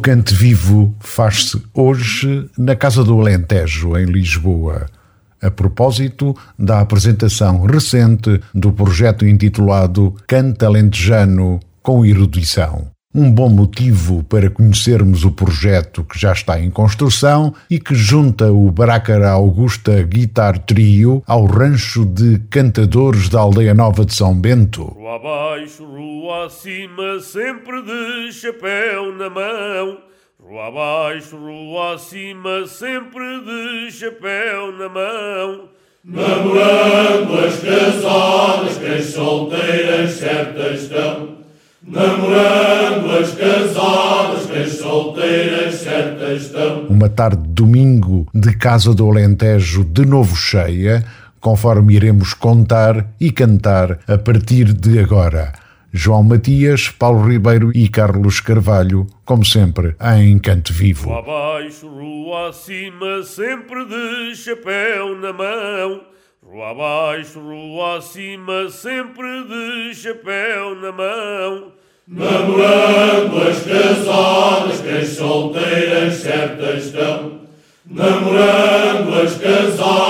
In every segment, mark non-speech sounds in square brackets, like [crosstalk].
Cante Vivo faz-se hoje na Casa do Alentejo, em Lisboa, a propósito da apresentação recente do projeto intitulado Cante Alentejano com Erudição um bom motivo para conhecermos o projeto que já está em construção e que junta o Brácara Augusta Guitar Trio ao rancho de cantadores da Aldeia Nova de São Bento. Rua abaixo, rua acima, sempre de chapéu na mão. Rua abaixo, rua acima, sempre de chapéu na mão. Namorando as casadas, que as solteiras certas estão. Namorando as casadas, que as solteiras certas estão. Uma tarde de domingo de Casa do Alentejo de novo cheia, conforme iremos contar e cantar a partir de agora. João Matias, Paulo Ribeiro e Carlos Carvalho, como sempre, em Canto Vivo. Rua abaixo, rua acima, sempre de chapéu na mão. Rua abaixo, rua acima, sempre de chapéu na mão. Namorando as casadas, que as solteiras certas estão. Namorando as casadas,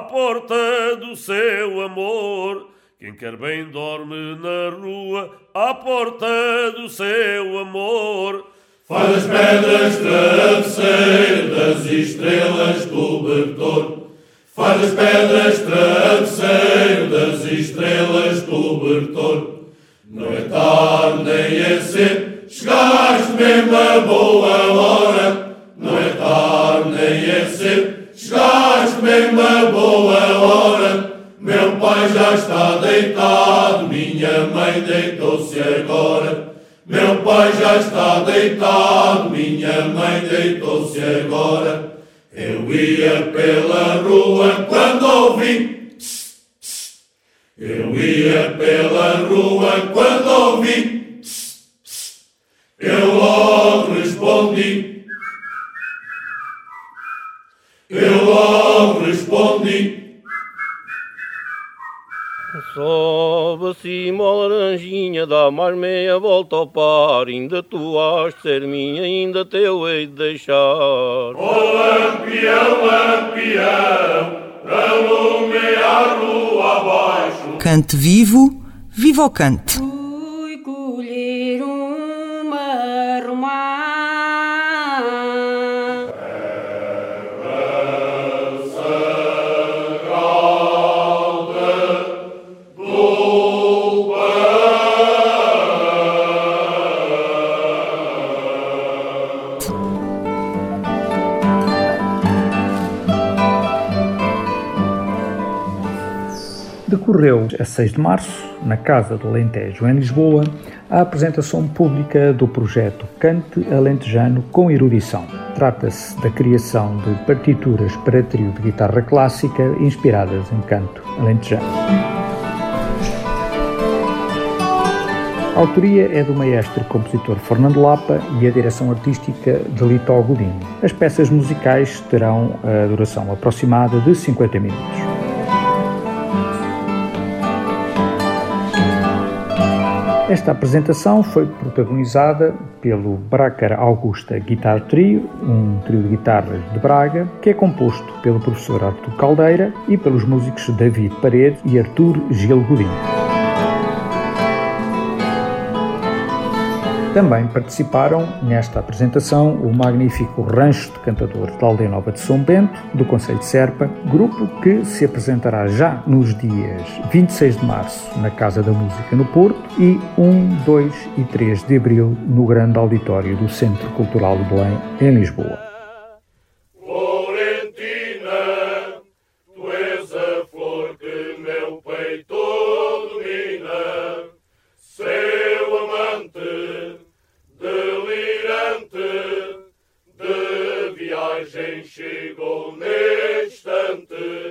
à porta do seu amor. Quem quer bem dorme na rua, à porta do seu amor. Faz das pedras travesseiro, das estrelas cobertor. Faz das pedras travesseiro, das estrelas cobertor. Não é tarde nem é cedo, chegaste mesmo a boa hora. Não é tarde nem é cedo, chegaste mesmo a boa hora. Meu pai já está deitado, minha mãe deitou-se agora. Meu pai já está deitado, minha mãe deitou-se agora. Eu ia pela rua quando ouvi. Eu ia pela rua quando ouvi. Pss. Eu logo respondi. Eu logo respondi. Sobe acima a laranjinha, dá mais meia volta ao par. Ainda tu has de ser minha, ainda teu hei de deixar. Ó lampião, lampião, alume a rua abaixo. Cante Vivo, viva o cante! A 6 de março, na Casa do Alentejo, em Lisboa, a apresentação pública do projeto Cante Alentejano com Erudição. Trata-se da criação de partituras para trio de guitarra clássica inspiradas em canto alentejano. A autoria é do maestro compositor Fernando Lapa e a direção artística de Lito Godinho. As peças musicais terão a duração aproximada de 50 minutos. Esta apresentação foi protagonizada pelo Bracar Augusta Guitar Trio, um trio de guitarras de Braga, que é composto pelo professor Artur Caldeira e pelos músicos David Paredes e Artur Gil Godinho. Também participaram nesta apresentação o magnífico Rancho de Cantadores da Aldeia Nova de São Bento, do Conselho de Serpa, grupo que se apresentará já nos dias 26 de março na Casa da Música no Porto e 1, 2 e 3 de abril no grande auditório do Centro Cultural de Belém, em Lisboa.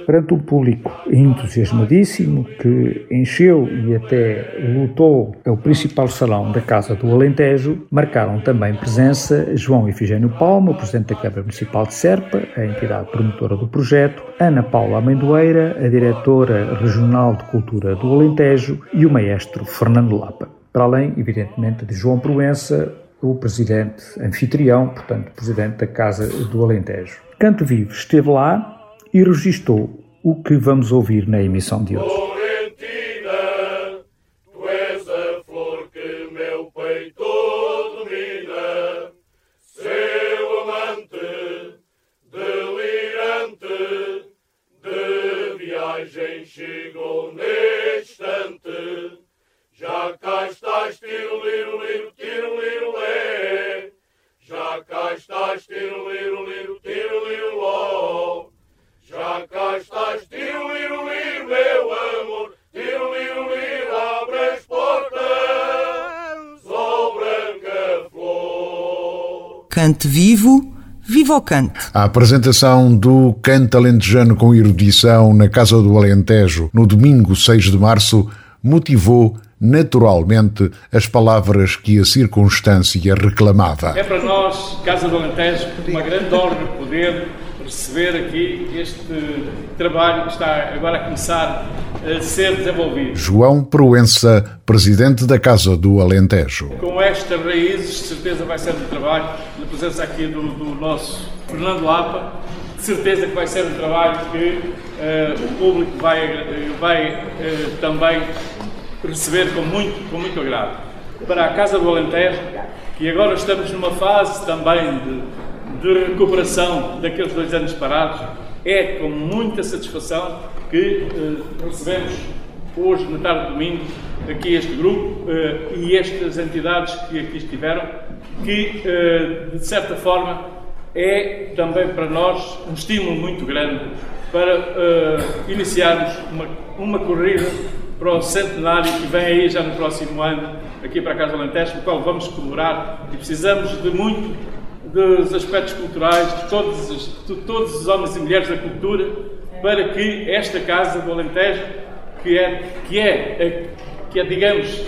Perante um público entusiasmadíssimo que encheu e até lutou o principal salão da Casa do Alentejo, marcaram também presença João Efigênio Palma, Presidente da Câmara Municipal de Serpa, a entidade promotora do projeto, Ana Paula Amendoeira, a Diretora Regional de Cultura do Alentejo e o Maestro Fernando Lapa. Para além, evidentemente, de João Proença, o Presidente anfitrião, portanto, Presidente da Casa do Alentejo. Canto Vivo esteve lá e registou o que vamos ouvir na emissão de hoje. Cante vivo, viva o cante. A apresentação do Cante Alentejano com erudição na Casa do Alentejo, no domingo 6 de março, motivou naturalmente as palavras que a circunstância reclamava. É para nós, Casa do Alentejo, uma grande honra poder receber aqui este trabalho que está agora a começar a ser desenvolvido. João Proença, presidente da Casa do Alentejo. Com estas raízes, de certeza vai ser um trabalho, na presença aqui do, do nosso Fernando Lapa, de certeza que vai ser um trabalho que uh, o público vai, vai uh, também receber com muito, com muito agrado. Para a Casa do Alentejo, que agora estamos numa fase também de de recuperação daqueles dois anos parados, é com muita satisfação que eh, recebemos hoje, na tarde de domingo, aqui este grupo eh, e estas entidades que aqui estiveram, que eh, de certa forma é também para nós um estímulo muito grande para iniciarmos uma, uma corrida para o centenário que vem aí já no próximo ano, aqui para a Casa Alentejo, o qual vamos comemorar e precisamos de muito dos aspectos culturais de todos, os, de todos os homens e mulheres da cultura para que esta Casa do Alentejo, que é, que é, que é digamos,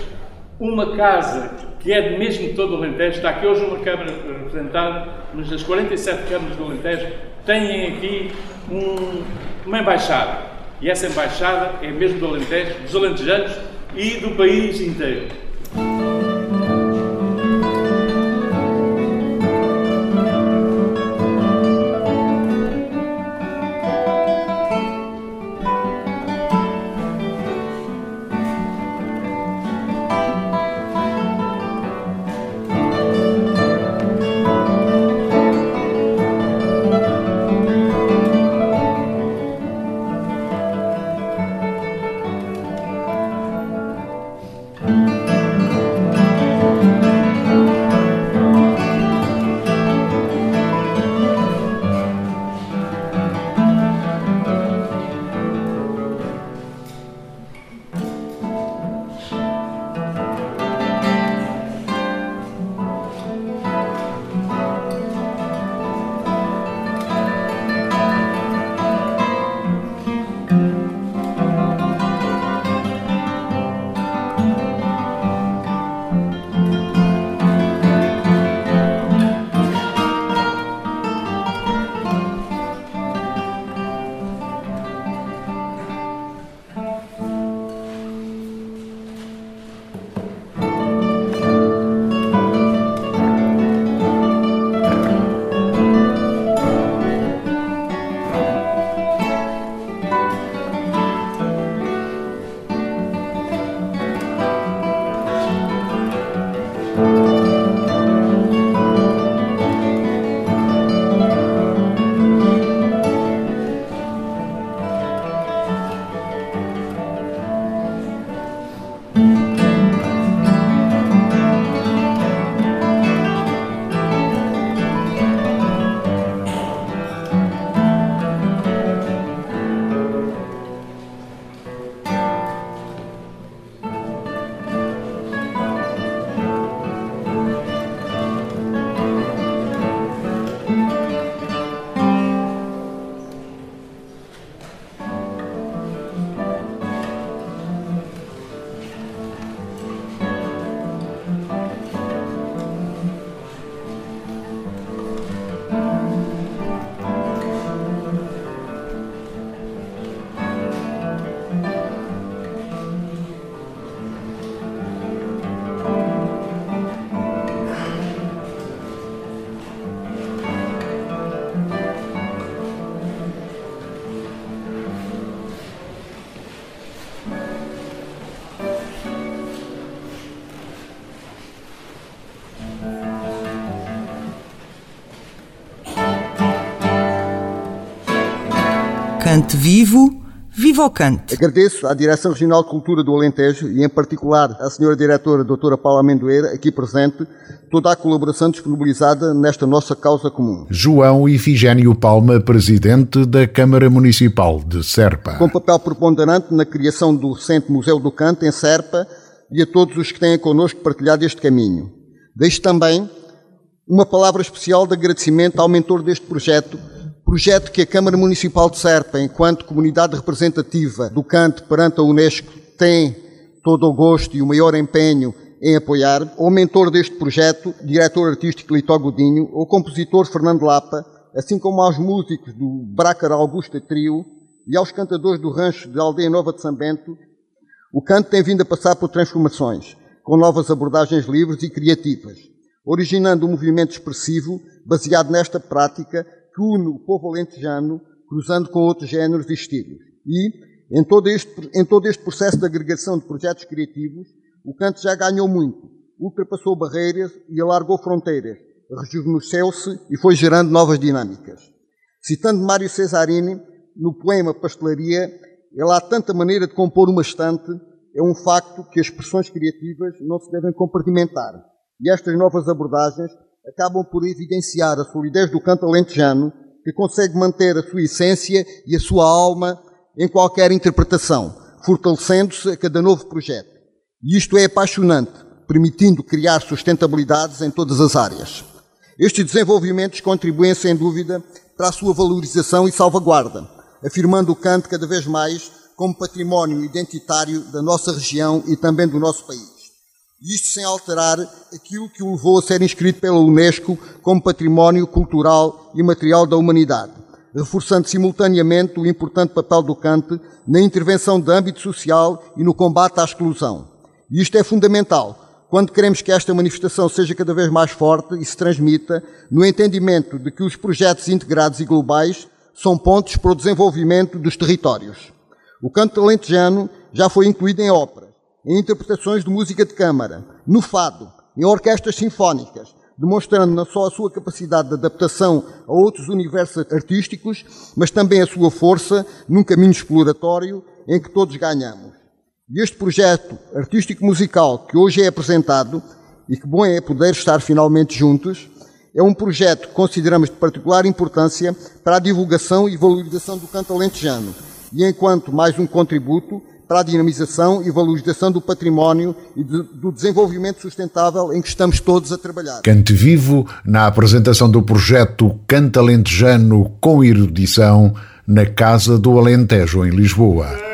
uma casa que é mesmo todo o Alentejo, está aqui hoje uma Câmara representada, mas as 47 Câmaras do Alentejo têm aqui um, uma embaixada. E essa embaixada é mesmo do Alentejo, dos alentejanos e do país inteiro. Cante vivo, viva o cante. Agradeço à Direção Regional de Cultura do Alentejo e em particular à Senhora Diretora Doutora Paula Amendoeira, aqui presente, toda a colaboração disponibilizada nesta nossa causa comum. João Ifigênio Palma, Presidente da Câmara Municipal de Serpa. Com papel preponderante na criação do recente Museu do Canto em Serpa e a todos os que têm connosco partilhado este caminho. Deixo também uma palavra especial de agradecimento ao mentor deste projeto, projeto que a Câmara Municipal de Serpa, enquanto comunidade representativa do canto perante a Unesco, tem todo o gosto e o maior empenho em apoiar, ao mentor deste projeto, diretor artístico Litó Godinho, ao compositor Fernando Lapa, assim como aos músicos do Brácar Augusta Trio e aos cantadores do rancho de Aldeia Nova de São Bento, o canto tem vindo a passar por transformações, com novas abordagens livres e criativas, originando um movimento expressivo baseado nesta prática que une o povo alentejano, cruzando com outros géneros e estilos. E, em todo, este, em todo este processo de agregação de projetos criativos, o canto já ganhou muito, ultrapassou barreiras e alargou fronteiras, rejuvenesceu-se e foi gerando novas dinâmicas. Citando Mário Cesarini, no poema Pastelaria, ele há tanta maneira de compor uma estante, é um facto que as expressões criativas não se devem compartimentar. E estas novas abordagens acabam por evidenciar a solidez do canto alentejano, que consegue manter a sua essência e a sua alma em qualquer interpretação, fortalecendo-se a cada novo projeto. E isto é apaixonante, permitindo criar sustentabilidades em todas as áreas. Estes desenvolvimentos contribuem, sem dúvida, para a sua valorização e salvaguarda, afirmando o canto cada vez mais como património identitário da nossa região e também do nosso país. Isto sem alterar aquilo que o levou a ser inscrito pela Unesco como património cultural e material da humanidade, reforçando simultaneamente o importante papel do cante na intervenção de âmbito social e no combate à exclusão. E isto é fundamental quando queremos que esta manifestação seja cada vez mais forte e se transmita no entendimento de que os projetos integrados e globais são pontos para o desenvolvimento dos territórios. O canto alentejano já foi incluído em ópera em interpretações de música de câmara, no fado, em orquestras sinfónicas, demonstrando não só a sua capacidade de adaptação a outros universos artísticos, mas também a sua força num caminho exploratório em que todos ganhamos. E este projeto artístico-musical que hoje é apresentado, e que bom é poder estar finalmente juntos, é um projeto que consideramos de particular importância para a divulgação e valorização do canto alentejano, e enquanto mais um contributo para a dinamização e valorização do património e de, do desenvolvimento sustentável em que estamos todos a trabalhar. Cante Vivo, na apresentação do projeto Canta Alentejano com erudição, na Casa do Alentejo, em Lisboa.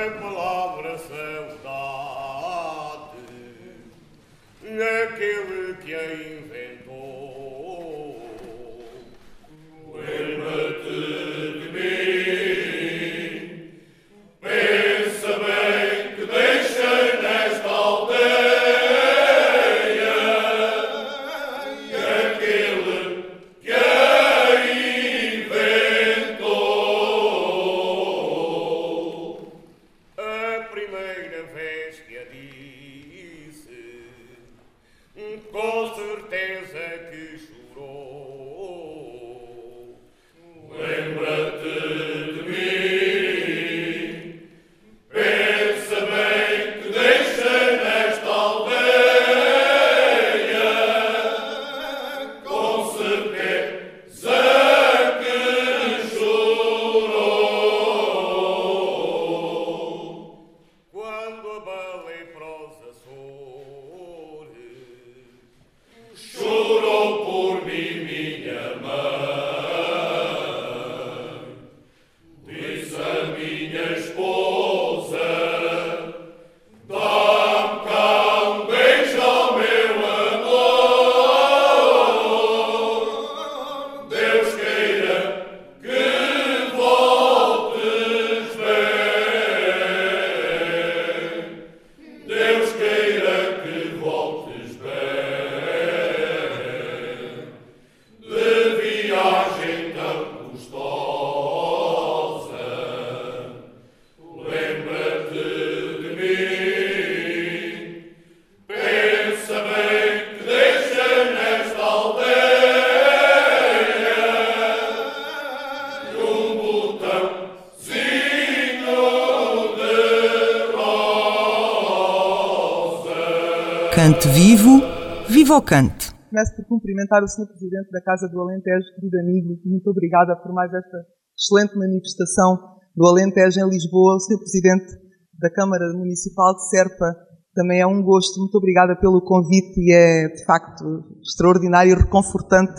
Cante vivo, viva o cante. Começo por cumprimentar o Sr. Presidente da Casa do Alentejo, querido amigo, muito obrigada por mais esta excelente manifestação do Alentejo em Lisboa. O Sr. Presidente da Câmara Municipal de Serpa, também é um gosto. Muito obrigada pelo convite e é, de facto, extraordinário e reconfortante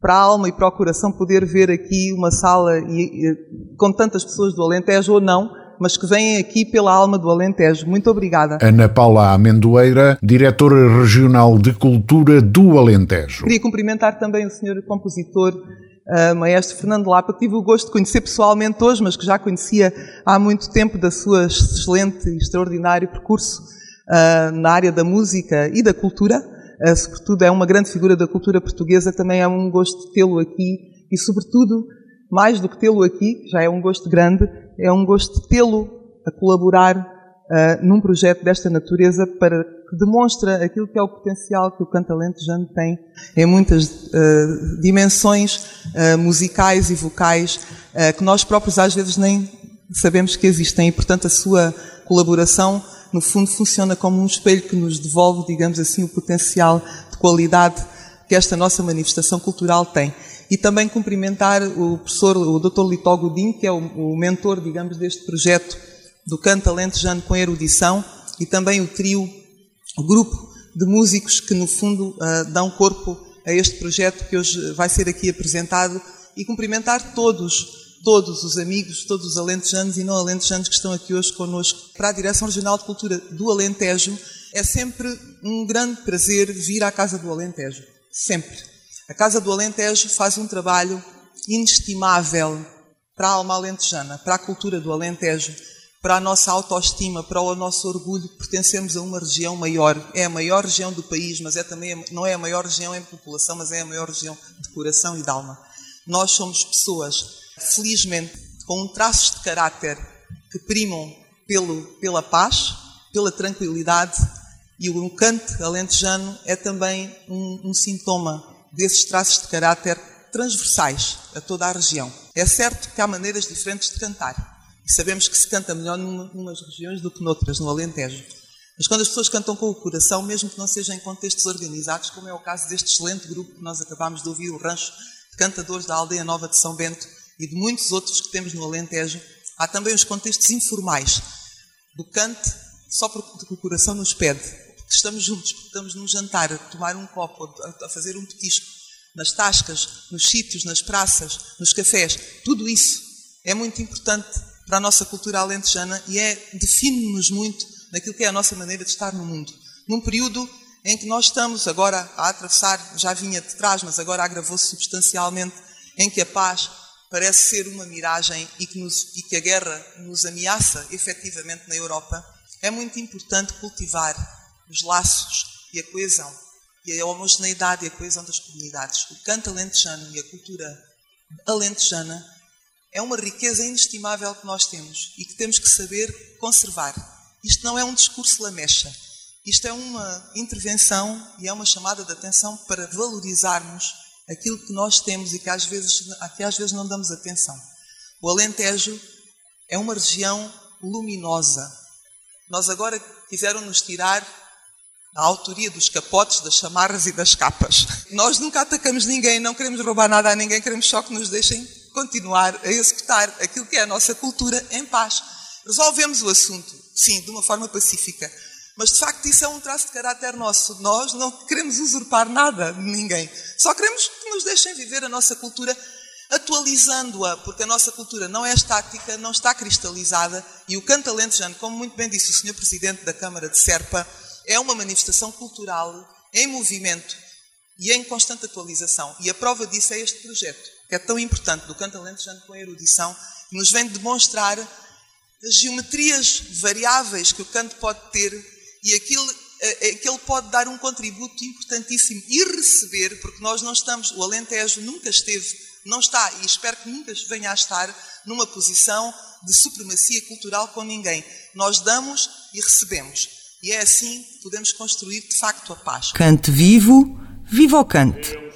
para a alma e para o coração poder ver aqui uma sala e, e, com tantas pessoas do Alentejo ou não, mas que vêm aqui pela alma do Alentejo. Muito obrigada. Ana Paula Amendoeira, diretora regional de cultura do Alentejo. Queria cumprimentar também o senhor compositor uh, maestro Fernando Lapa, que tive o gosto de conhecer pessoalmente hoje, mas que já conhecia há muito tempo da sua excelente e extraordinário percurso uh, na área da música e da cultura. Uh, sobretudo é uma grande figura da cultura portuguesa, também é um gosto tê-lo aqui e, sobretudo, mais do que tê-lo aqui, já é um gosto grande, é um gosto tê-lo a colaborar uh, num projeto desta natureza para que demonstra aquilo que é o potencial que o canto alentejano tem em muitas uh, dimensões uh, musicais e vocais que nós próprios às vezes nem sabemos que existem. E, portanto, a sua colaboração no fundo funciona como um espelho que nos devolve, digamos assim, o potencial de qualidade que esta nossa manifestação cultural tem e também cumprimentar o professor, o Dr. Litó Godinho, que é o, o, mentor, digamos, deste projeto do canto alentejano com erudição, e também o trio, o grupo de músicos que, no fundo, uh, dão corpo a este projeto que hoje vai ser aqui apresentado, e cumprimentar todos, todos os amigos, todos os alentejanos e não alentejanos que estão aqui hoje connosco. Para a Direção Regional de Cultura do Alentejo, é sempre um grande prazer vir à Casa do Alentejo. Sempre. A Casa do Alentejo faz um trabalho inestimável para a alma alentejana, para a cultura do Alentejo, para a nossa autoestima, para o nosso orgulho de pertencermos a uma região maior. É a maior região do país, mas é também, não é a maior região em população, mas é a maior região de coração e de alma. Nós somos pessoas, felizmente, com traços de caráter que primam pelo, pela paz, pela tranquilidade, e o cante alentejano é também um, um sintoma desses traços de caráter transversais a toda a região. É certo que há maneiras diferentes de cantar. E sabemos que se canta melhor numas regiões do que noutras, no Alentejo. Mas quando as pessoas cantam com o coração, mesmo que não sejam em contextos organizados, como é o caso deste excelente grupo que nós acabámos de ouvir, o Rancho de Cantadores da Aldeia Nova de São Bento e de muitos outros que temos no Alentejo, há também os contextos informais do cante só porque o coração nos pede, estamos juntos, porque estamos num jantar, a tomar um copo, a fazer um petisco, nas tascas, nos sítios, nas praças, nos cafés, tudo isso é muito importante para a nossa cultura alentejana e é, define-nos muito naquilo que é a nossa maneira de estar no mundo. Num período em que nós estamos agora a atravessar, já vinha de trás, mas agora agravou-se substancialmente, em que a paz parece ser uma miragem e que, nos, e que a guerra nos ameaça efetivamente na Europa, é muito importante cultivar os laços e a coesão, e a homogeneidade e a coesão das comunidades. O canto alentejano e a cultura alentejana é uma riqueza inestimável que nós temos e que temos que saber conservar. Isto não é um discurso lamecha. Isto é uma intervenção e é uma chamada de atenção para valorizarmos aquilo que nós temos e que às vezes, que às vezes não damos atenção. O Alentejo é uma região luminosa. Nós agora quiseram nos tirar a autoria dos capotes, das chamarras e das capas. Nós nunca atacamos ninguém, não queremos roubar nada a ninguém, queremos só que nos deixem continuar a executar aquilo que é a nossa cultura em paz. Resolvemos o assunto, sim, de uma forma pacífica. Mas de facto isso é um traço de caráter nosso. Nós não queremos usurpar nada de ninguém. Só queremos que nos deixem viver a nossa cultura atualizando-a, porque a nossa cultura não é estática, não está cristalizada e o canto alentejano, como muito bem disse o Sr. Presidente da Câmara de Serpa, é uma manifestação cultural em movimento e em constante atualização. E a prova disso é este projeto, que é tão importante, do Canto Alentejano com a erudição, que nos vem demonstrar as geometrias variáveis que o canto pode ter e aquilo é, é que ele pode dar um contributo importantíssimo e receber, porque nós não estamos, o Alentejo nunca esteve, não está e espero que nunca venha a estar numa posição de supremacia cultural com ninguém. Nós damos e recebemos. E é assim que podemos construir de facto a paz. Cante vivo, viva o cante.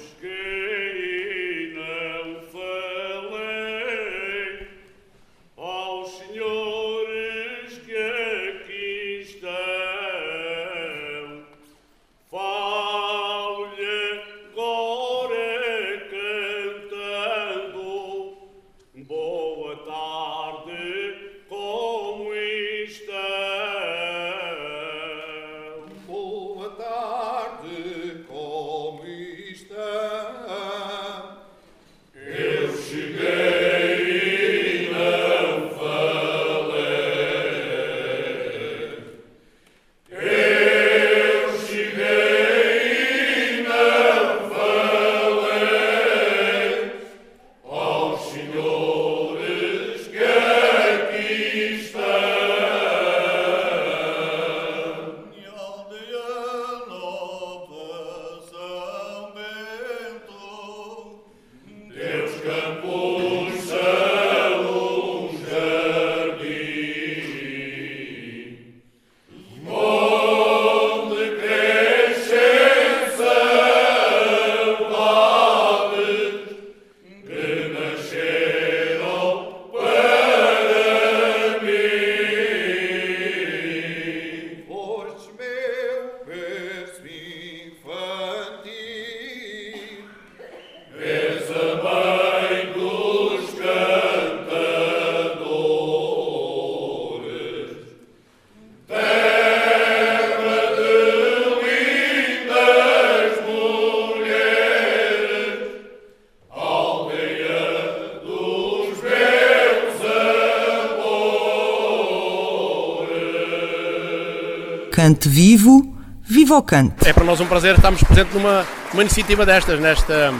Cante vivo, viva o cante. É para nós um prazer estarmos presentes numa, numa iniciativa destas, nesta,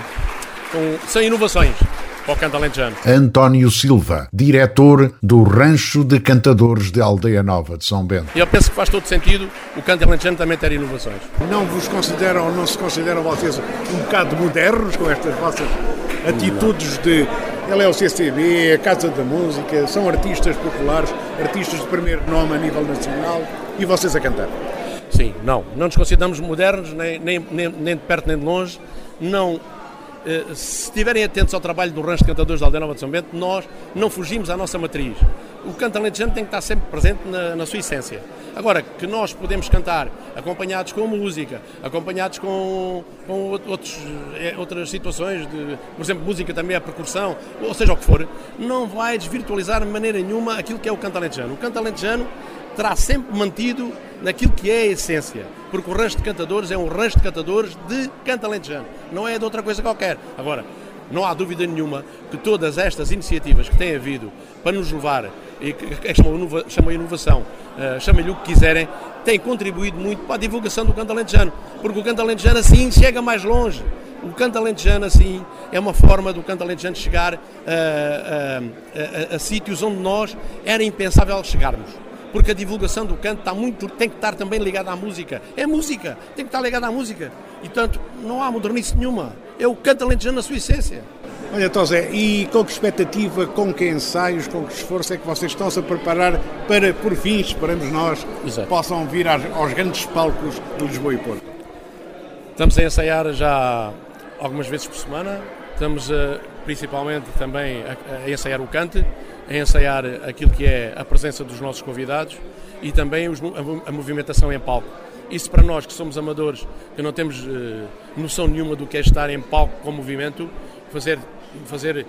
com, sem inovações para o canto alentejano. António Silva, diretor do Rancho de Cantadores de Aldeia Nova de São Bento. E eu penso que faz todo sentido o canto alentejano também ter inovações. Não vos consideram, não se consideram vocês um bocado modernos com estas vossas atitudes de ele é o CCB, a Casa da Música, são artistas populares, artistas de primeiro nome a nível nacional e vocês a cantar. Sim, não, não nos consideramos modernos, nem, nem, nem, nem de perto nem de longe, não eh, se estiverem atentos ao trabalho do Rancho de Cantadores da Aldeia Nova de São Bento, nós não fugimos à nossa matriz. O canto alentejano tem que estar sempre presente na, na, sua essência. Agora, que nós podemos cantar acompanhados com música, acompanhados com, com outros, eh, outras situações, de, por exemplo, música também a percussão, ou seja o que for, não vai desvirtualizar de maneira nenhuma aquilo que é o canto alentejano. O canto alentejano terá sempre mantido naquilo que é a essência, porque o rancho de cantadores é um rancho de cantadores de canto alentejano, não é de outra coisa qualquer. Agora, não há dúvida nenhuma que todas estas iniciativas que têm havido para nos levar, e que chamam inovação, uh, chamem-lhe o que quiserem, têm contribuído muito para a divulgação do canto alentejano, porque o canto alentejano assim chega mais longe. O canto alentejano assim é uma forma do canto alentejano chegar uh, uh, a, a sítios onde nós era impensável chegarmos porque a divulgação do canto está muito, tem que estar também ligada à música. É música, tem que estar ligada à música. E, portanto, não há modernice nenhuma. É o canto alentejano na sua essência. Olha, Tosé, e com que expectativa, com que ensaios, com que esforço é que vocês estão-se a preparar para, por fim, esperamos nós, Exato. possam vir aos, aos grandes palcos de Lisboa e Porto? Estamos a ensaiar já algumas vezes por semana. Estamos a, principalmente também a, a ensaiar o cante a ensaiar aquilo que é a presença dos nossos convidados e também a, movimentação em palco. Isso para nós que somos amadores, que não temos uh, noção nenhuma do que é estar em palco com movimento, fazer, fazer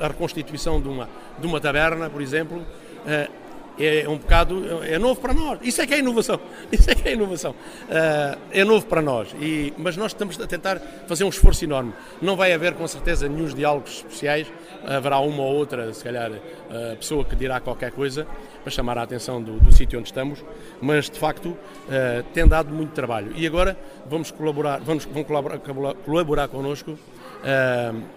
a reconstituição de uma, de uma taberna, por exemplo, uh, é um bocado é novo para nós. Isso é que é inovação. [laughs] Isso é que é inovação. Uh, é novo para nós. E, mas nós estamos a tentar fazer um esforço enorme. Não vai haver com certeza nenhum diálogos especiais. Haverá uma ou outra, se calhar, uh, pessoa que dirá qualquer coisa para chamar a atenção do, do sítio onde estamos. Mas de facto uh, tem dado muito trabalho. E agora vamos colaborar, vamos, vão colaborar, colaborar connosco. Uh,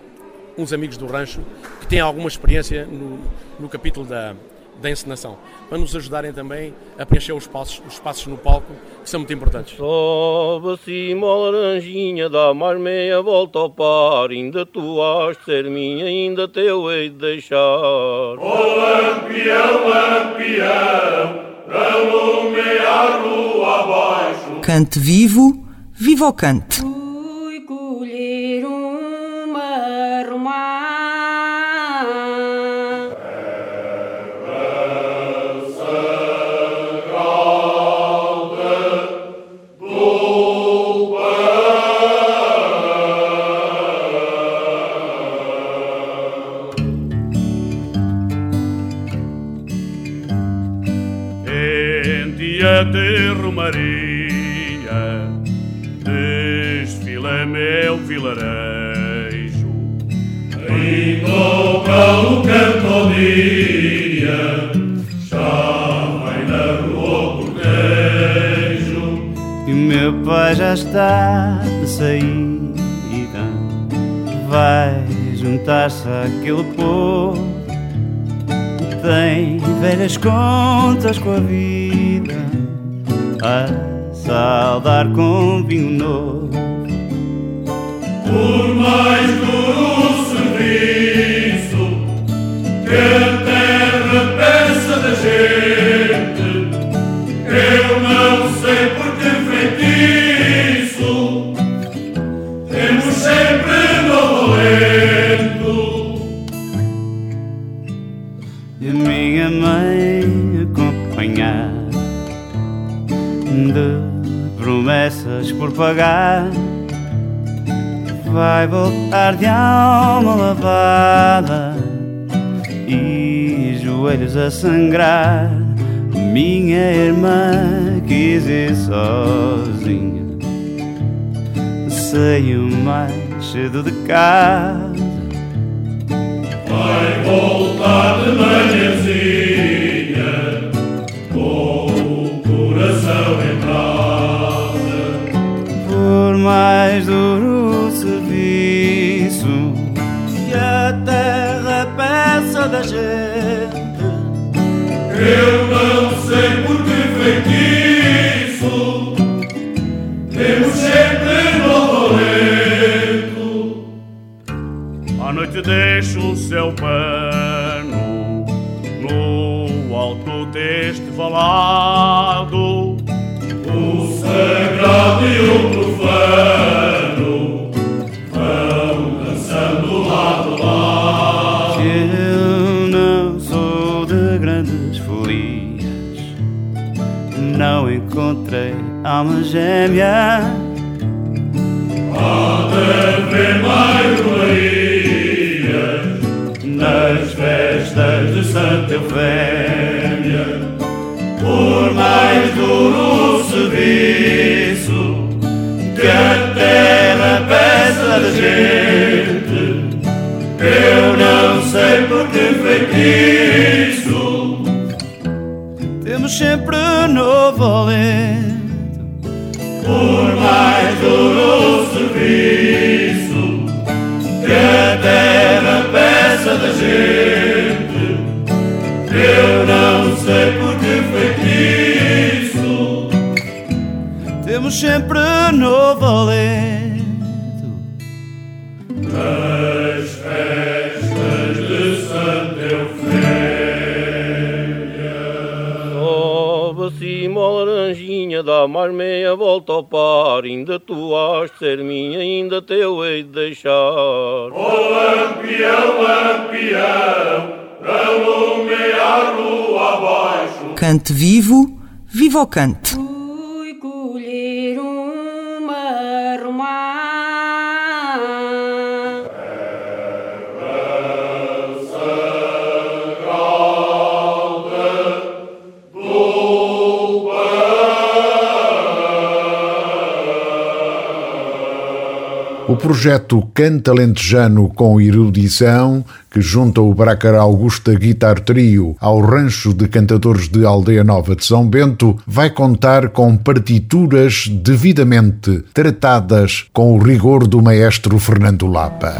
uns amigos do rancho que têm alguma experiência no, no capítulo da, da encenação, para nos ajudarem também a preencher os espaços, os espaços no palco, que são muito importantes. Sobe acima a laranjinha, dá mais meia volta ao par, ainda tu has de ser minha, ainda teu hei de deixar. O lampião, lampião, alume a rua abaixo. Cante vivo, viva o cante. Já vai na cortejo. E meu pai já está de saída, vai juntar-se àquele povo. Tem velhas contas com a vida a saudar com vinho novo. Por mais duro que a terra peça da gente, eu não sei por que feitiço temos sempre no lento. E a minha mãe acompanhar de promessas por pagar. Vai voltar de alma lavada joelhos a sangrar. Minha irmã quis ir sozinha. Saiu mais cedo de casa. Vai voltar de manhãzinha com o coração em brasa. Por mais duro o serviço que a terra peça da gente. Deixo o céu pano no alto deste valado. O sagrado e o profano vão dançando lado a lado. Eu não sou de grandes folias, não encontrei alma gêmea. Há de Eufémia. Por mais duro serviço que a terra peça da gente, eu não sei por que feitiço Temos sempre novo alento. Por mais duro serviço que a terra peça da gente, sempre novo alento. nas festas de Santa Eufémia. Sobe acima a laranjinha, dá mais meia volta ao par. Ainda tu has de ser minha, ainda teu hei de deixar. Ó lampião, lampião, a rua abaixo. Cante vivo, viva o cante. O projeto Canta Alentejano com Erudição, que junta o Bracar Augusta Guitar Trio ao rancho de cantadores de Aldeia Nova de São Bento, vai contar com partituras devidamente tratadas com o rigor do maestro Fernando Lapa.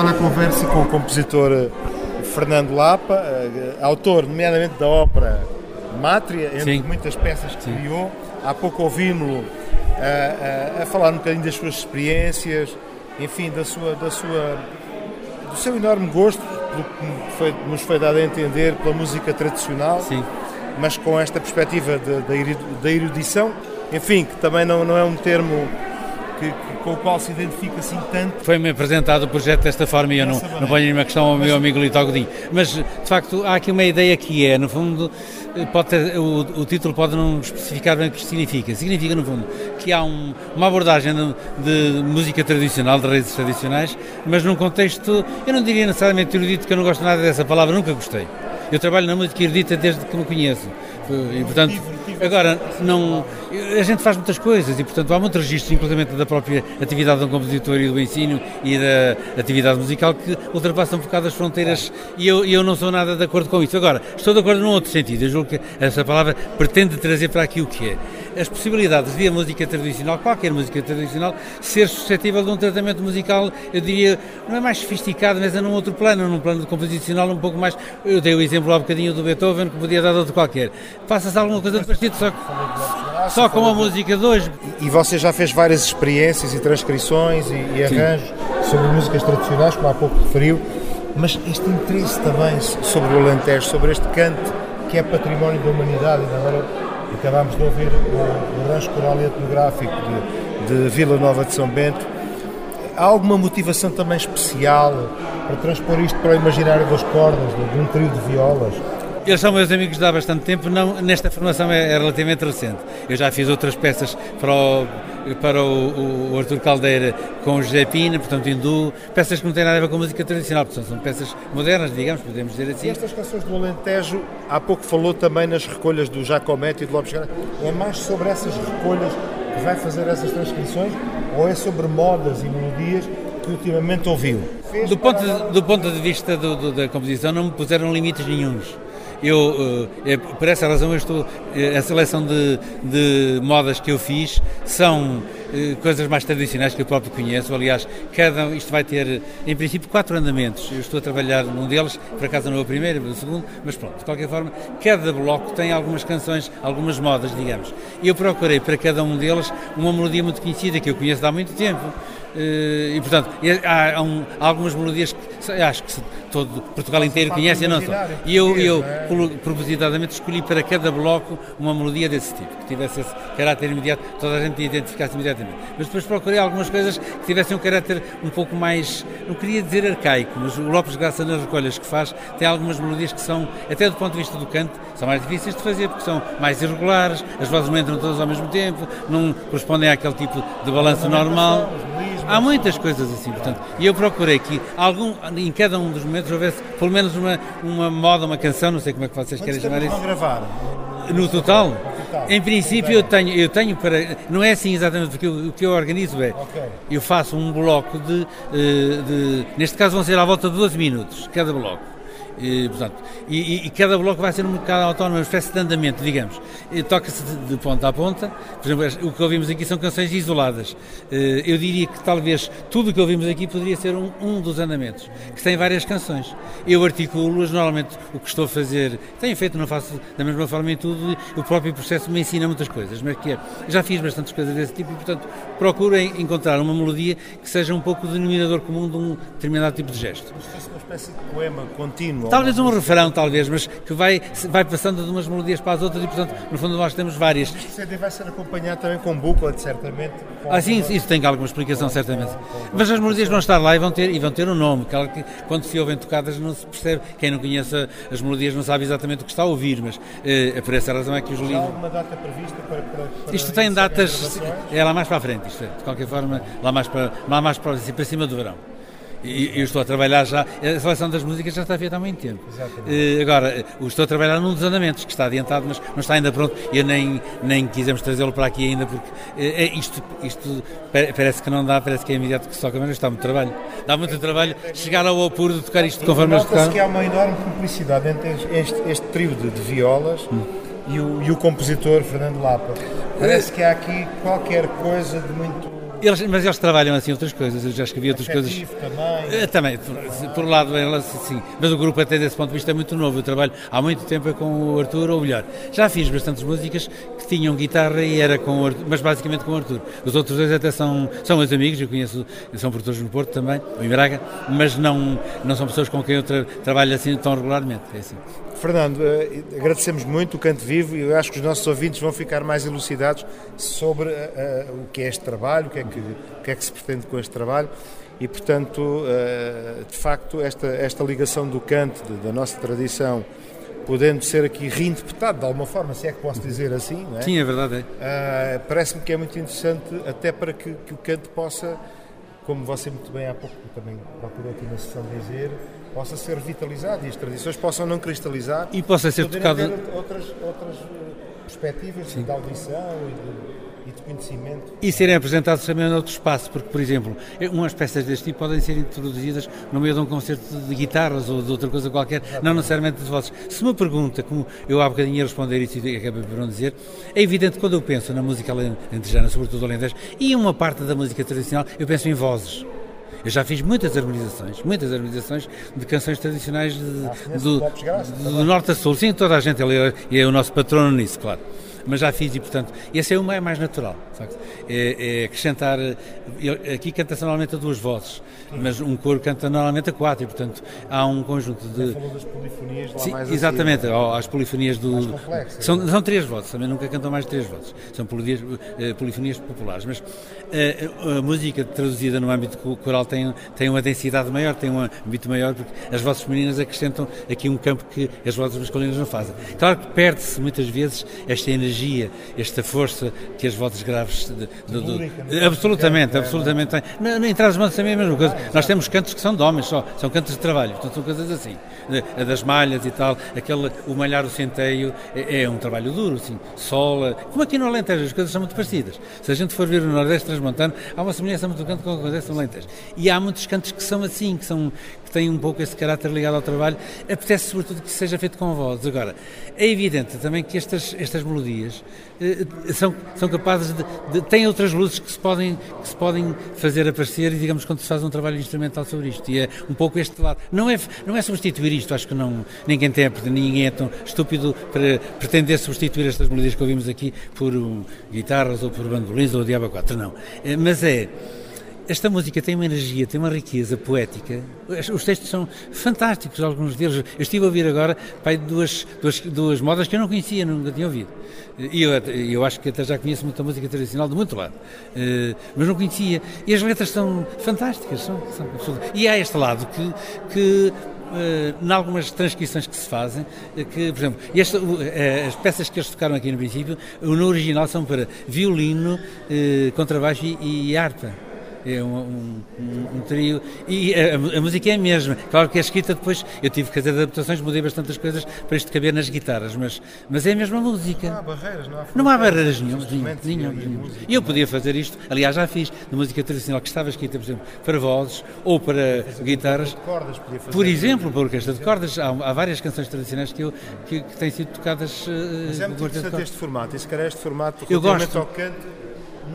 Agora a conversa com o compositor eh, Fernando Lapa, uh, autor, nomeadamente, da ópera Mátria, entre Sim. muitas peças que Sim. criou. Há pouco ouvimos-lo a, a, a, falar um bocadinho das suas experiências, enfim, da sua, da sua, do seu enorme gosto, pelo que foi, nos foi dado a entender, pela música tradicional, Sim. mas com esta perspectiva da erudição, enfim, que também não, não é um termo que, com o qual se identifica assim tanto. Foi-me apresentado o projeto desta forma e eu não, não ponho nenhuma questão ao meu amigo Lito Godinho. Mas, de facto, há aqui uma ideia que é, no fundo, pode ter, o, o, título pode não especificar bem o que significa. Significa, no fundo, que há um, uma abordagem de, de, música tradicional, de raízes tradicionais, mas num contexto, eu não diria necessariamente erudito, que eu não gosto nada dessa palavra, nunca gostei. Eu trabalho na música erudita desde que me conheço. E, portanto, agora, não, a gente faz muitas coisas e, portanto, há muitos registros, inclusive da própria atividade do compositor e do ensino e da atividade musical que ultrapassam um bocado as fronteiras e eu, eu não sou nada de acordo com isso. Agora, estou de acordo num outro sentido. Eu julgo que essa palavra pretende trazer para aqui o que é as possibilidades de a música tradicional, qualquer música tradicional, ser suscetível de um tratamento musical, eu diria, não é mais sofisticado, mas é num outro plano, num plano composicional um pouco mais. Eu dei o exemplo há um bocadinho do Beethoven, que podia dar de outro qualquer. Faça-se alguma coisa de parecido, só, só com a música de hoje. E você já fez várias experiências e transcrições e, e arranjos Sim. sobre músicas tradicionais, como há pouco referiu, mas este interesse também sobre o Alentejo, sobre este canto que é património da humanidade, e agora Acabámos de ouvir o, o rancho coral etnográfico de, de Vila Nova de São Bento. Há alguma motivação também especial para transpor isto para o imaginário das cordas, de, de um trio de violas? Eles são meus amigos de há bastante tempo, não, nesta formação é, é relativamente recente. Eu já fiz outras peças para o, para o, o Artur Caldeira com o José Pina, portanto hindu, peças que não têm nada a ver com música tradicional, portanto são peças modernas, digamos, podemos dizer assim. E estas canções do Alentejo, há pouco falou também nas recolhas do Jacomete e do Lopes Gara, é mais sobre essas recolhas que vai fazer essas transcrições ou é sobre modas e melodias que ultimamente ouviu? Do ponto, de, do ponto de vista do, do, da composição não me puseram limites nenhums eu, é, por essa razão, eu estou, eh, a seleção de, de modas que eu fiz são coisas mais tradicionais que eu próprio conheço. Aliás, cada, isto vai ter, em princípio, quatro andamentos. Eu estou a trabalhar num deles, por acaso não é o primeiro, é o segundo, mas pronto, de qualquer forma, cada bloco tem algumas canções, algumas modas, digamos. Eu procurei para cada um deles uma melodia muito conhecida que eu conheço há muito tempo. E, portanto, há, há, um, há algumas melodias que acho que todo Portugal inteiro conhece, não só. E eu, eu é? propositadamente, escolhi para cada bloco uma melodia desse tipo, que tivesse esse caráter imediato, toda a gente identificasse imediatamente. Mas depois procurei algumas coisas que tivessem um caráter um pouco mais, não queria dizer arcaico, mas o Lopes Graça nas recolhas que faz tem algumas melodias que são, até do ponto de vista do canto, são mais difíceis de fazer, porque são mais irregulares, as vozes não entram todas ao mesmo tempo, não correspondem àquele tipo de balanço normal. Há muitas coisas assim, portanto, e eu procurei que algum, em cada um dos momentos houvesse pelo menos uma, uma moda, uma canção, não sei como é que vocês querem chamar isso. gravar? No total? Em princípio eu tenho, eu tenho para. Não é assim exatamente, porque o que eu organizo é. Eu faço um bloco de, eh, de. Neste caso vão ser à volta de 12 minutos, cada bloco. E, portanto, e, e, cada bloco vai ser um bocado autónomo, uma espécie de andamento, digamos. Toca-se de, de, ponta a ponta. Por exemplo, o que ouvimos aqui são canções isoladas. Eh, eu diria que talvez tudo o que ouvimos aqui poderia ser um, um dos andamentos, que tem várias canções. Eu articulo-as, normalmente o que estou a fazer, tenho feito, não faço da mesma forma em tudo, o próprio processo me ensina muitas coisas, mas que é, já fiz bastantes coisas desse tipo e, portanto, procuro encontrar uma melodia que seja um pouco o denominador comum de um determinado tipo de gesto. Mas fosse uma espécie de poema contínuo Talvez um refrão, talvez, mas que vai, vai passando de umas melodias para as outras e, portanto, no fundo nós temos várias. Este CD vai ser acompanhado também com bucla, certamente. Ah, sim, isso tem alguma explicação, certamente. Mas as melodias vão estar lá e vão ter, e vão ter um nome, que, quando se ouvem tocadas não se percebe. Quem não conhece as melodias não sabe exatamente o que está a ouvir, mas é por essa razão é que os livros... Há alguma data prevista para... para, para isto tem datas... É lá mais para a frente, isto é, de qualquer forma, lá mais para, lá mais para, para cima do verão. E eu estou a trabalhar já, a seleção das músicas já está feita há muito tempo. Exatamente. agora, estou a trabalhar num dos andamentos que está adiantado, mas não está ainda pronto. Eu nem, nem quisemos trazê-lo para aqui ainda, porque é, isto, isto parece que não dá, parece que é imediato que se toca, mas está muito trabalho. Dá muito trabalho chegar ao apuro de tocar isto conforme nós tocamos. que há uma enorme cumplicidade entre este, este trio de, de violas. Hum. E o, e o compositor Fernando Lapa. Parece que há aqui qualquer coisa de muito Eles, mas eles trabalham assim outras coisas, eu já escrevi outras coisas. Também. Eh, Também, por, por lado, elas, sim. Mas o grupo, até desse ponto de vista, é muito novo. Eu trabalho há muito tempo é com o Arthur, ou melhor, já fiz bastantes músicas que tinham guitarra e era com o Arthur, mas basicamente com o Arthur. Os outros dois até são, são meus amigos, eu conheço, são produtores no Porto também, ou em Braga, mas não, não são pessoas com quem eu tra trabalho assim tão regularmente. É assim. Fernando, eh, agradecemos muito o Canto Vivo e eu acho que os nossos ouvintes vão ficar mais elucidados sobre eh, o que é este trabalho, o que é que, o que, é que se pretende com este trabalho e, portanto, eh, de facto, esta, esta ligação do canto, de, da nossa tradição, podendo ser aqui reinterpretado de alguma forma, se é que posso dizer assim, não é? Sim, é verdade. É. Parece-me que é muito interessante até para que, que o canto possa, como você muito bem há pouco também procurou aqui na sessão dizer, possa ser revitalizado e as tradições possam não cristalizar e possa ser tocado outras, outras perspectivas Sim. de audição e de, e de, conhecimento. E serem apresentados também noutro espaço porque por exemplo umas peças deste tipo podem ser introduzidas no meio de um concerto de guitarras ou de outra coisa qualquer não necessariamente de vozes se me pergunta como eu há bocadinho ia responder isso e acabei por não dizer é evidente que quando eu penso na música alentejana sobretudo alentejo e uma parte da música tradicional eu penso em vozes eu já fiz muitas harmonizações, muitas harmonizações de canções tradicionais de, ah, do, do, Norte a Sul. Sim, toda a gente, ele é, é o nosso patrono nisso, claro mas já fiz e, portanto, esse é o mais natural. É, é, acrescentar. Aqui canta-se normalmente a duas vozes, mas um coro canta normalmente a quatro, e, portanto, há um conjunto de. falou das polifonias lá Sim, mais Exatamente, assim, as polifonias do. Complexo, são, são três vozes, também nunca cantam mais de três vozes. São polifonias, eh, polifonias populares, mas a, eh, a, música traduzida no âmbito coral tem, tem uma densidade maior, tem um âmbito maior, porque as vozes femininas acrescentam aqui um campo que as vozes masculinas não fazem. Claro que perde-se muitas vezes esta energia, esta força que as vozes graves. De, absolutamente, absolutamente. Não, nem traz também é a mesma coisa. Nós temos cantos que são de homens só, são cantos de trabalho, portanto são coisas assim. A das malhas e tal, aquele, o malhar do centeio é, é um trabalho duro, assim, sola. Como aqui no Alentejo, as coisas são muito parecidas. Se a gente for ver o Nordeste Transmontano, há uma semelhança muito grande com o que acontece no Alentejo. E há muitos cantos que são assim, que são que tem um pouco esse caráter ligado ao trabalho, apetece sobretudo que seja feito com voz. Agora, é evidente também que estas, estas melodias eh, são, são capazes de, de, têm outras luzes que se, podem, que se podem fazer aparecer, e digamos, quando se faz um trabalho instrumental sobre isto. E é um pouco este lado. Não é, não é substituir isto, acho que não, ninguém tem, ninguém é tão estúpido para pretender substituir estas melodias que ouvimos aqui por um, guitarras ou por bandolins ou diabo 4, não. Eh, mas é esta música tem uma energia, tem uma riqueza poética. Os textos são fantásticos, alguns deles. Eu estive a ouvir agora pai, duas, duas, duas modas que eu não conhecia, nunca tinha ouvido. E eu, eu acho que até já conheço muita música tradicional de muito lado, eh, mas não conhecia. E as letras são fantásticas. São, são e há este lado que, que uh, em algumas transcrições que se fazem, que, por exemplo, este, uh, as peças que eles tocaram aqui no princípio, no original são para violino, contrabaixo e harpa é um, um, um, trio. E a, a, música é a mesma. Claro que é escrita depois. Eu tive que fazer adaptações, mudei bastantes coisas para isto caber nas guitarras, mas, mas é a mesma música. Não há barreiras, não há Não há barreiras nenhuma. E eu podia fazer isto, aliás, já fiz, de música tradicional que estava escrita, por exemplo, para vozes ou para guitarras. Cordas, por exemplo, para orquestra de cordas. Há, há, várias canções tradicionais que, eu, que, que têm sido tocadas. Uh, mas é muito interessante este formato. E se calhar este formato, eu gosto. ao canto,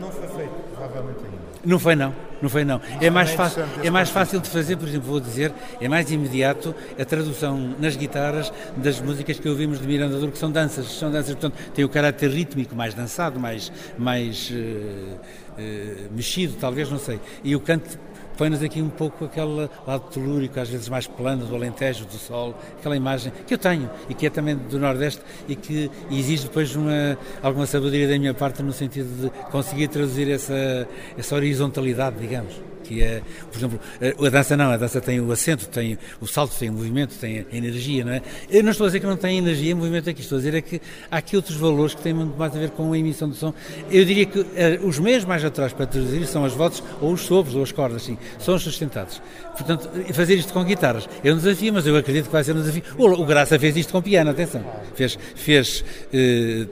não foi feito, provavelmente ainda. Não foi não, não foi não. É mais, fácil, é mais fácil de fazer, por exemplo, vou dizer, é mais imediato a tradução nas guitarras das músicas que ouvimos de Miranda Duro, que são danças, são danças, portanto, tem o caráter rítmico mais dançado, mais, mais uh, uh, mexido, talvez, não sei. E o canto põe-nos aqui um pouco aquele lado telúrico, às vezes mais plano, do Alentejo, do Sol, aquela imagem que eu tenho e que é também do Nordeste e que exige depois uma, alguma sabedoria da minha parte no sentido de conseguir traduzir essa, essa horizontalidade, digamos que é, por exemplo, a dança não, a dança tem o acento, tem o salto, tem o movimento, tem a energia, não é? Eu não estou a dizer que não tem energia, movimento aqui, estou a dizer é que há aqui outros valores que têm muito mais a ver com a emissão de som. Eu diria que uh, os meios mais atrás para traduzir são as vozes ou os sopros ou as cordas, sim, são os sustentados. Portanto, fazer isto com guitarras é um desafio, mas eu acredito que vai ser um desafio. O, Graça fez isto com piano, atenção. Fez, fez,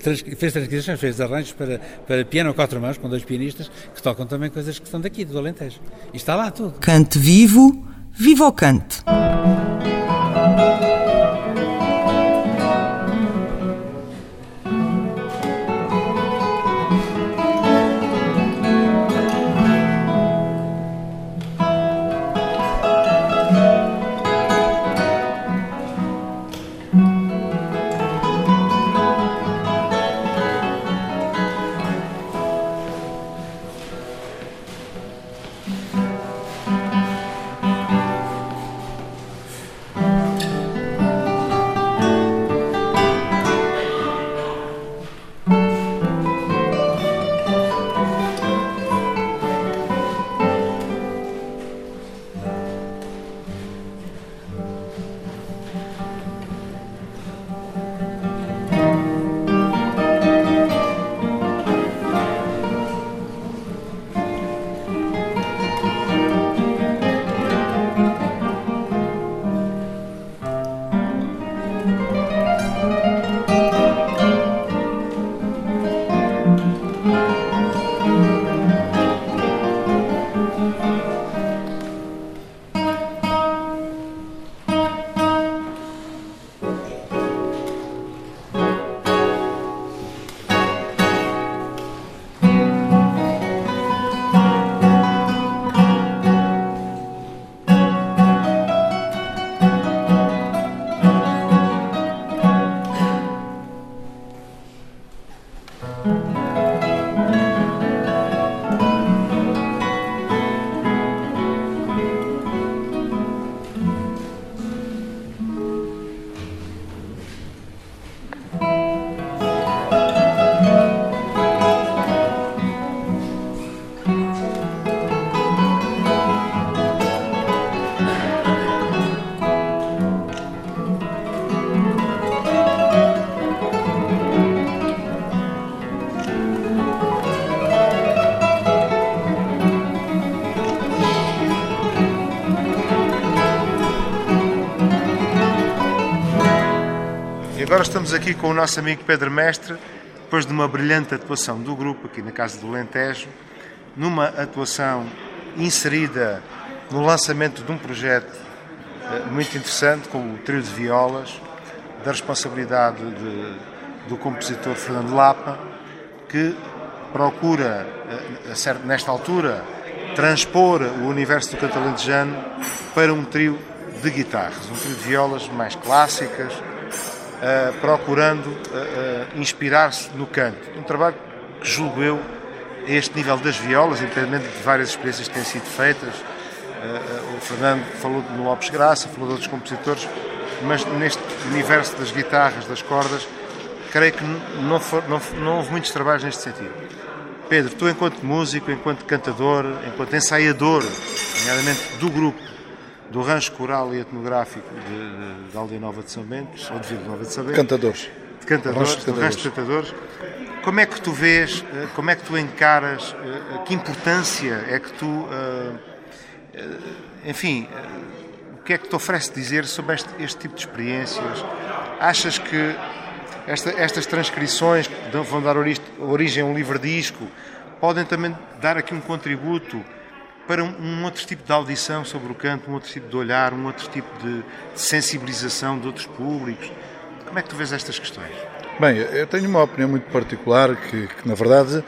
trans, fez transcrições, fez arranjos para, para piano a quatro mãos, com dois pianistas, que tocam também coisas que são daqui, do Alentejo. E está lá tudo. Cante vivo, viva o cante. Estamos aqui com o nosso amigo Pedro Mestre, depois de uma brilhante atuação do grupo aqui na Casa do Lentejo, numa atuação inserida no lançamento de um projeto eh, muito interessante com o trio de violas, da responsabilidade de, do compositor Fernando Lapa, que procura, eh, nesta altura, transpor o universo do canto alentejano para um trio de guitarras, um trio de violas mais clássicas, uh, procurando uh, inspirar-se no canto. Um trabalho que julgo eu a este nível das violas, independentemente de várias experiências que têm sido feitas. o Fernando falou de Lopes Graça, falou de outros compositores, mas neste universo das guitarras, das cordas, creio que não, for, não, não houve muitos trabalhos neste sentido. Pedro, tu enquanto músico, enquanto cantador, enquanto ensaiador, nomeadamente do grupo, do rancho coral e etnográfico de, de, de Aldeia Nova de São Bento, ou de Vila Nova de São Bento. Cantadores. De cantadores, do rancho de cantadores. Como é que tu vês, eh, como é que tu encaras, eh, que importância é que tu, eh, enfim, o que é que te oferece dizer sobre este, este tipo de experiências? Achas que esta, estas transcrições que vão dar origem a um livro-disco podem também dar aqui um contributo para um, outro tipo de audição sobre o canto, um outro tipo de olhar, um outro tipo de, sensibilização de outros públicos. Como é que tu vês estas questões? Bem, eu tenho uma opinião muito particular que, que na verdade,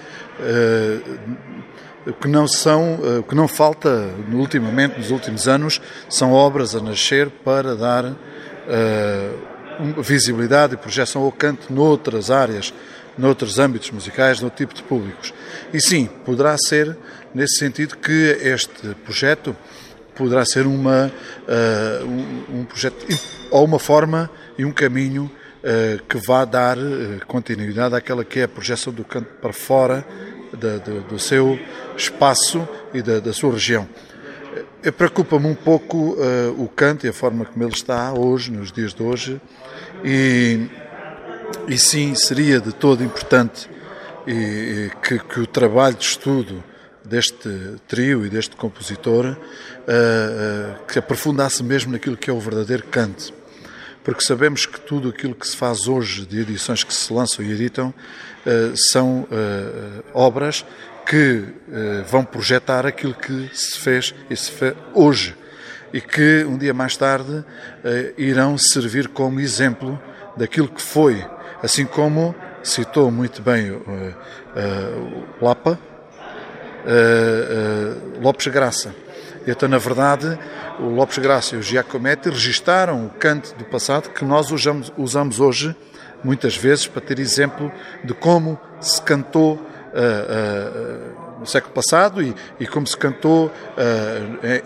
uh, que não são, uh, que não falta ultimamente, nos últimos anos, são obras a nascer para dar uh, visibilidade e projeção ao canto noutras áreas, noutros âmbitos musicais, noutro tipo de públicos. E sim, poderá ser nesse sentido que este projeto poderá ser uma, uh, um, um, projeto ou uma forma e um caminho uh, que vá dar uh, continuidade àquela que é a projeção do canto para fora da, do, do, seu espaço e da, da sua região. Preocupa-me um pouco o canto e a forma como ele está hoje, nos dias de hoje, e, e sim, seria de todo importante e, e que, que, o trabalho de estudo deste trio e deste compositor uh, uh, que aprofundasse mesmo naquilo que é o verdadeiro canto. Porque sabemos que tudo aquilo que se faz hoje de edições que se lançam e editam uh, são obras que vão projetar aquilo que se fez e se fez hoje e que um dia mais tarde irão servir como exemplo daquilo que foi, assim como citou muito bem o Lapa, uh, Lopes Graça. Então, na verdade, o Lopes Graça e o Giacometti registaram o canto do passado que nós usamos, usamos hoje, muitas vezes, para ter exemplo de como se cantou uh, uh, no século passado e, e como se cantou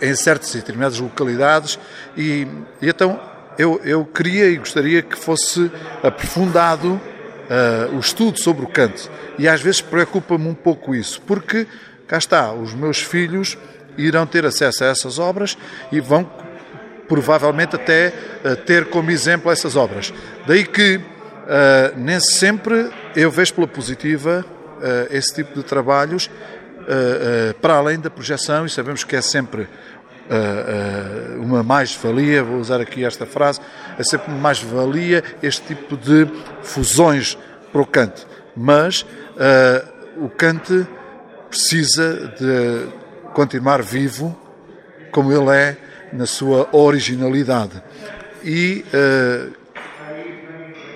em, em certas e determinadas localidades. E, e então eu, eu queria e gostaria que fosse aprofundado uh, o estudo sobre o canto. E às vezes preocupa-me um pouco isso, porque cá está, os meus filhos irão ter acesso a essas obras e vão provavelmente até uh, ter como exemplo essas obras. Daí que uh, nem sempre eu vejo pela positiva uh, esse tipo de trabalhos para além da projeção e sabemos que é sempre uma mais-valia, vou usar aqui esta frase, é sempre uma mais-valia este tipo de fusões para o cante. Mas o cante precisa de continuar vivo como ele é na sua originalidade. E uh,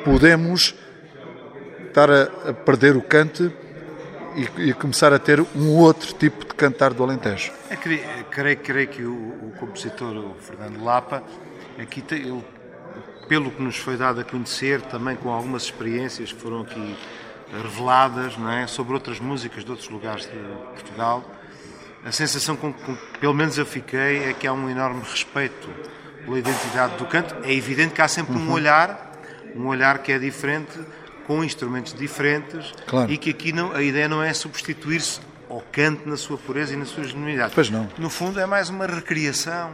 podemos estar a, a, perder o cante e, e, começar a ter um outro tipo de cantar do Alentejo. É, creio, creio que o, o, compositor Fernando Lapa, aqui ele, pelo que nos foi dado a conhecer, também com algumas experiências que foram aqui reveladas não é? sobre outras músicas de outros lugares de Portugal. A sensação com que, pelo menos eu fiquei, é que há um enorme respeito pela identidade do canto. É evidente que há sempre uhum. um olhar, um olhar que é diferente, com instrumentos diferentes, claro. e que aqui não, a ideia não é substituir-se ao canto na sua pureza e na sua genuinidade. Pois não. No fundo, é mais uma recriação,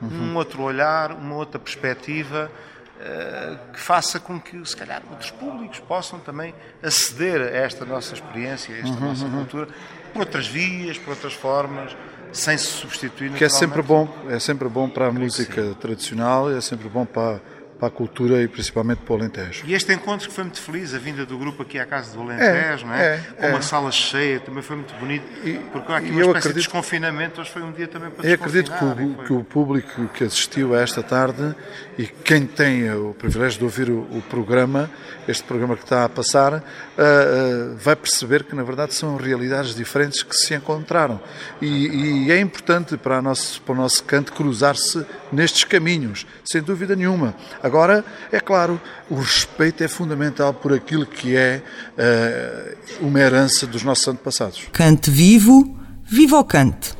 uhum. um outro olhar, uma outra perspectiva que faça com que, se calhar, outros públicos possam também aceder a esta nossa experiência, a esta uhum, nossa uhum. cultura, por outras vias, por outras formas, sem se substituir. Que é sempre bom, é sempre bom para a música tradicional, é sempre bom para, para a cultura e principalmente para o Alentejo. E este encontro que foi muito feliz, a vinda do grupo aqui à Casa do Alentejo, é, não é? é Com uma é. sala cheia, também foi muito bonito, porque há aqui uma espécie acredito, de desconfinamento, hoje foi um dia também para Eu acredito que o, que o, público que assistiu a esta tarde e quem tem o privilégio de ouvir o, o programa, este programa que está a passar, uh, uh, vai perceber que na verdade são realidades diferentes que se encontraram. E, e é importante para, nosso, para o nosso canto cruzar-se nestes caminhos, sem dúvida nenhuma. Agora, é claro, o respeito é fundamental por aquilo que é uh, uma herança dos nossos antepassados. Cante vivo, viva o cante.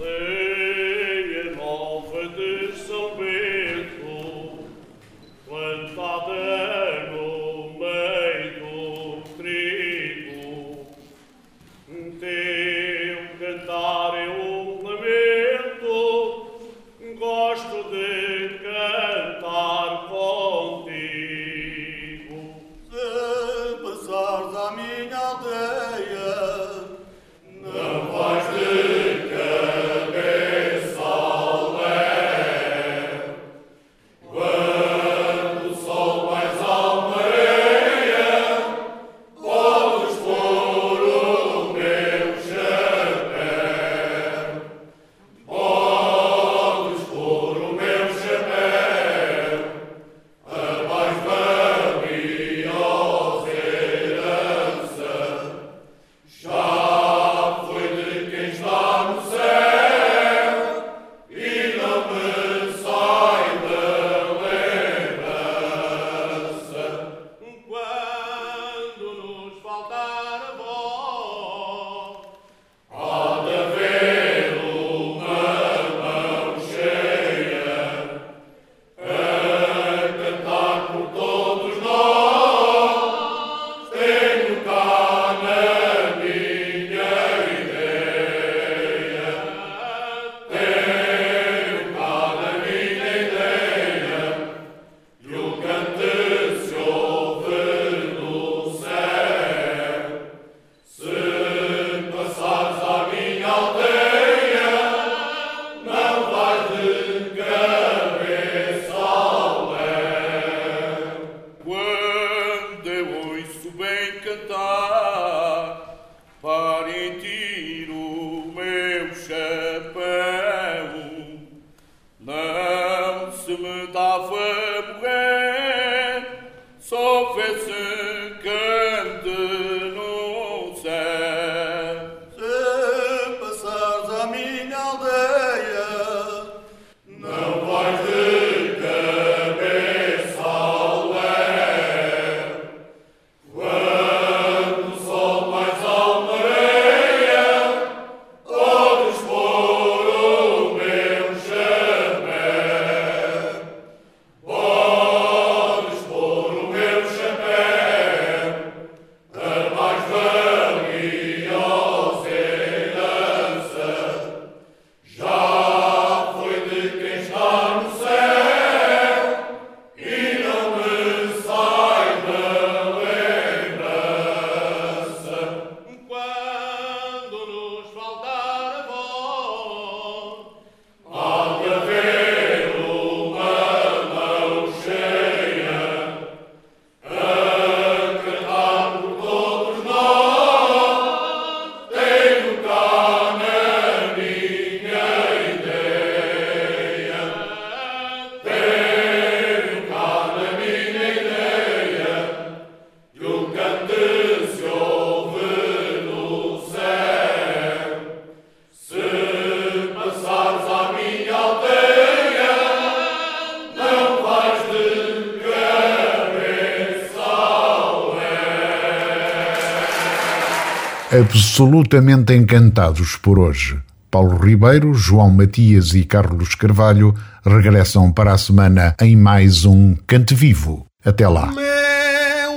Absolutamente encantados por hoje. Paulo Ribeiro, João Matias e Carlos Carvalho regressam para a semana em mais um Cante Vivo. Até lá.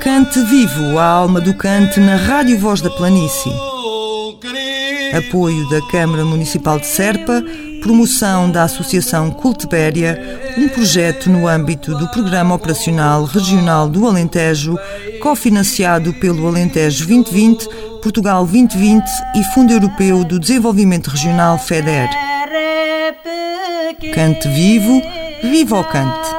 Cante Vivo, a alma do cante na Rádio Voz da Planície. Apoio da Câmara Municipal de Serpa, promoção da Associação Cultibéria, um projeto no âmbito do Programa Operacional Regional do Alentejo, cofinanciado pelo Alentejo 2020 Portugal 2020 e Fundo Europeu do Desenvolvimento Regional FEDER. Cante vivo, viva o cante.